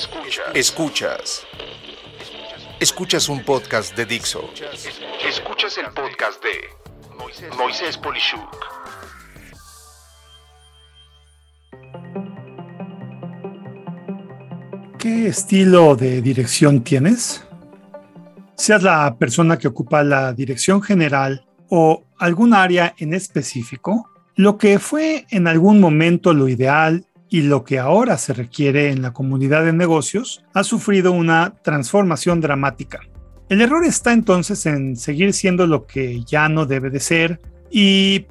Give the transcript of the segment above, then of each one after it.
Escuchas. Escuchas. Escuchas un podcast de Dixo. Escuchas el podcast de Moisés Polishuk. ¿Qué estilo de dirección tienes? Seas la persona que ocupa la dirección general o algún área en específico, lo que fue en algún momento lo ideal y lo que ahora se requiere en la comunidad de negocios ha sufrido una transformación dramática. El error está entonces en seguir siendo lo que ya no debe de ser y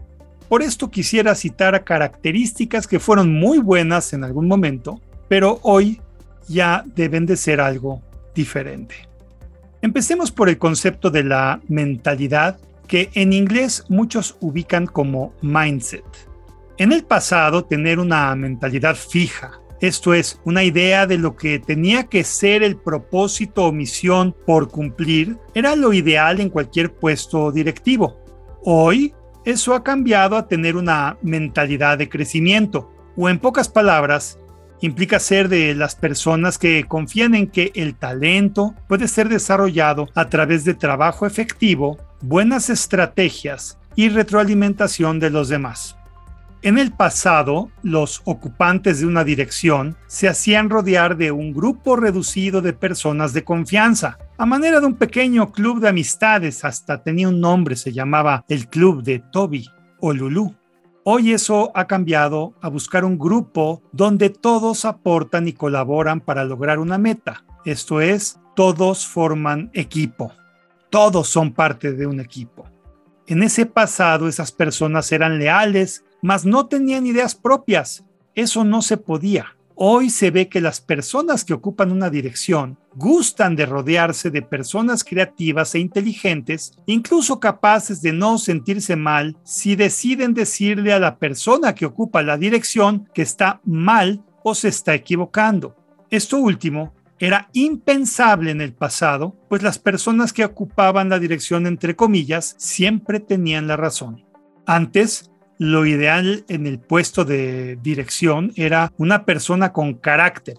por esto quisiera citar características que fueron muy buenas en algún momento, pero hoy ya deben de ser algo diferente. Empecemos por el concepto de la mentalidad que en inglés muchos ubican como mindset. En el pasado, tener una mentalidad fija, esto es, una idea de lo que tenía que ser el propósito o misión por cumplir, era lo ideal en cualquier puesto directivo. Hoy, eso ha cambiado a tener una mentalidad de crecimiento, o en pocas palabras, implica ser de las personas que confían en que el talento puede ser desarrollado a través de trabajo efectivo, buenas estrategias y retroalimentación de los demás. En el pasado, los ocupantes de una dirección se hacían rodear de un grupo reducido de personas de confianza, a manera de un pequeño club de amistades, hasta tenía un nombre, se llamaba el Club de Toby o Lulu. Hoy eso ha cambiado a buscar un grupo donde todos aportan y colaboran para lograr una meta. Esto es, todos forman equipo. Todos son parte de un equipo. En ese pasado esas personas eran leales, mas no tenían ideas propias. Eso no se podía. Hoy se ve que las personas que ocupan una dirección gustan de rodearse de personas creativas e inteligentes, incluso capaces de no sentirse mal si deciden decirle a la persona que ocupa la dirección que está mal o se está equivocando. Esto último era impensable en el pasado, pues las personas que ocupaban la dirección entre comillas siempre tenían la razón. Antes, lo ideal en el puesto de dirección era una persona con carácter,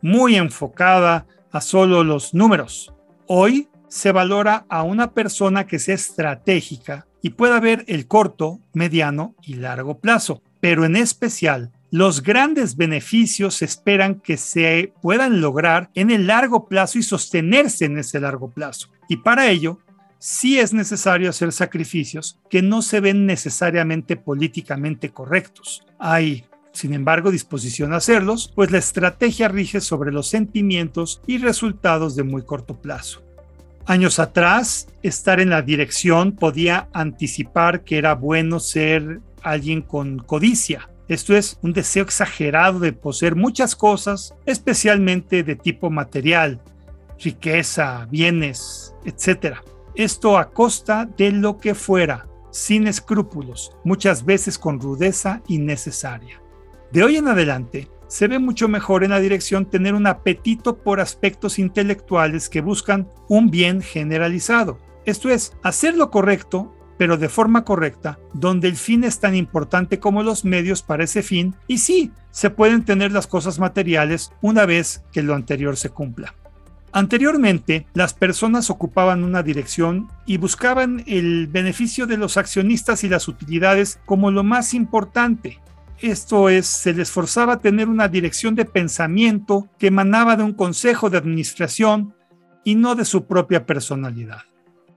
muy enfocada a solo los números. Hoy se valora a una persona que sea estratégica y pueda ver el corto, mediano y largo plazo, pero en especial los grandes beneficios se esperan que se puedan lograr en el largo plazo y sostenerse en ese largo plazo. Y para ello sí es necesario hacer sacrificios que no se ven necesariamente políticamente correctos. Hay, sin embargo, disposición a hacerlos, pues la estrategia rige sobre los sentimientos y resultados de muy corto plazo. Años atrás, estar en la dirección podía anticipar que era bueno ser alguien con codicia. Esto es un deseo exagerado de poseer muchas cosas, especialmente de tipo material, riqueza, bienes, etc esto a costa de lo que fuera, sin escrúpulos, muchas veces con rudeza innecesaria. De hoy en adelante, se ve mucho mejor en la dirección tener un apetito por aspectos intelectuales que buscan un bien generalizado. Esto es, hacer lo correcto, pero de forma correcta, donde el fin es tan importante como los medios para ese fin, y sí, se pueden tener las cosas materiales una vez que lo anterior se cumpla. Anteriormente, las personas ocupaban una dirección y buscaban el beneficio de los accionistas y las utilidades como lo más importante. Esto es, se les forzaba a tener una dirección de pensamiento que emanaba de un consejo de administración y no de su propia personalidad.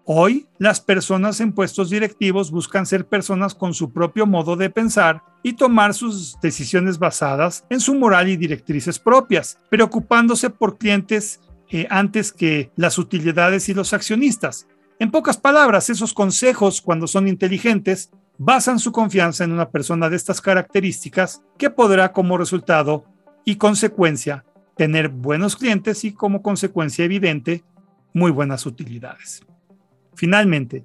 Hoy, las personas en puestos directivos buscan ser personas con su propio modo de pensar y tomar sus decisiones basadas en su moral y directrices propias, preocupándose por clientes eh, antes que las utilidades y los accionistas. En pocas palabras, esos consejos, cuando son inteligentes, basan su confianza en una persona de estas características que podrá como resultado y consecuencia tener buenos clientes y como consecuencia evidente muy buenas utilidades. Finalmente,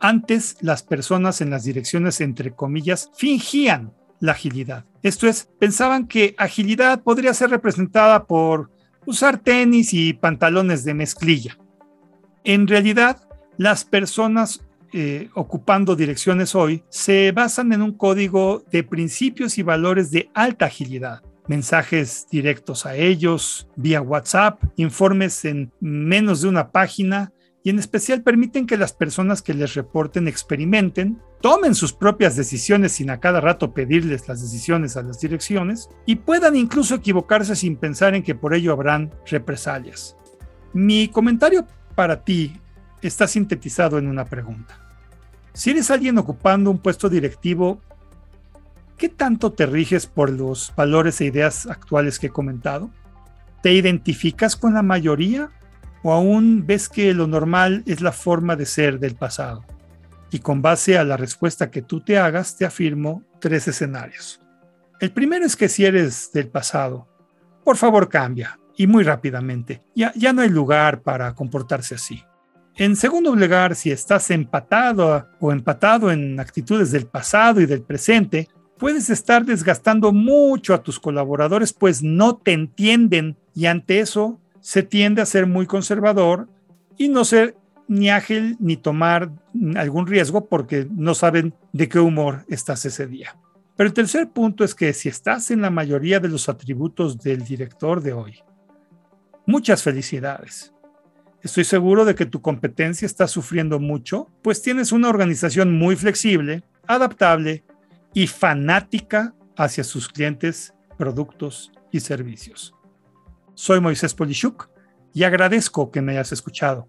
antes las personas en las direcciones entre comillas fingían la agilidad. Esto es, pensaban que agilidad podría ser representada por usar tenis y pantalones de mezclilla. En realidad, las personas eh, ocupando direcciones hoy se basan en un código de principios y valores de alta agilidad. mensajes directos a ellos, vía WhatsApp, informes en menos de una página y en especial permiten que las personas que les reporten experimenten, tomen sus propias decisiones sin a cada rato pedirles las decisiones a las direcciones y puedan incluso equivocarse sin pensar en que por ello habrán represalias. Mi comentario para ti está sintetizado en una pregunta. Si eres alguien ocupando un puesto directivo, ¿qué tanto te riges por los valores e ideas actuales que he comentado? ¿Te identificas con la mayoría o aún ves que lo normal es la forma de ser del pasado? Y con base a la respuesta que tú te hagas, te afirmo tres escenarios. El primero es que si eres del pasado, por favor cambia, y muy rápidamente. Ya, ya no hay lugar para comportarse así. En segundo lugar, si estás empatado o empatado en actitudes del pasado y del presente, puedes estar desgastando mucho a tus colaboradores, pues no te entienden y ante eso se tiende a ser muy conservador y no ser ni ágil ni tomar algún riesgo porque no saben de qué humor estás ese día. Pero el tercer punto es que si estás en la mayoría de los atributos del director de hoy, muchas felicidades. Estoy seguro de que tu competencia está sufriendo mucho, pues tienes una organización muy flexible, adaptable y fanática hacia sus clientes, productos y servicios. Soy Moisés Polishuk y agradezco que me hayas escuchado.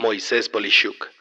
Moisés Polishuk.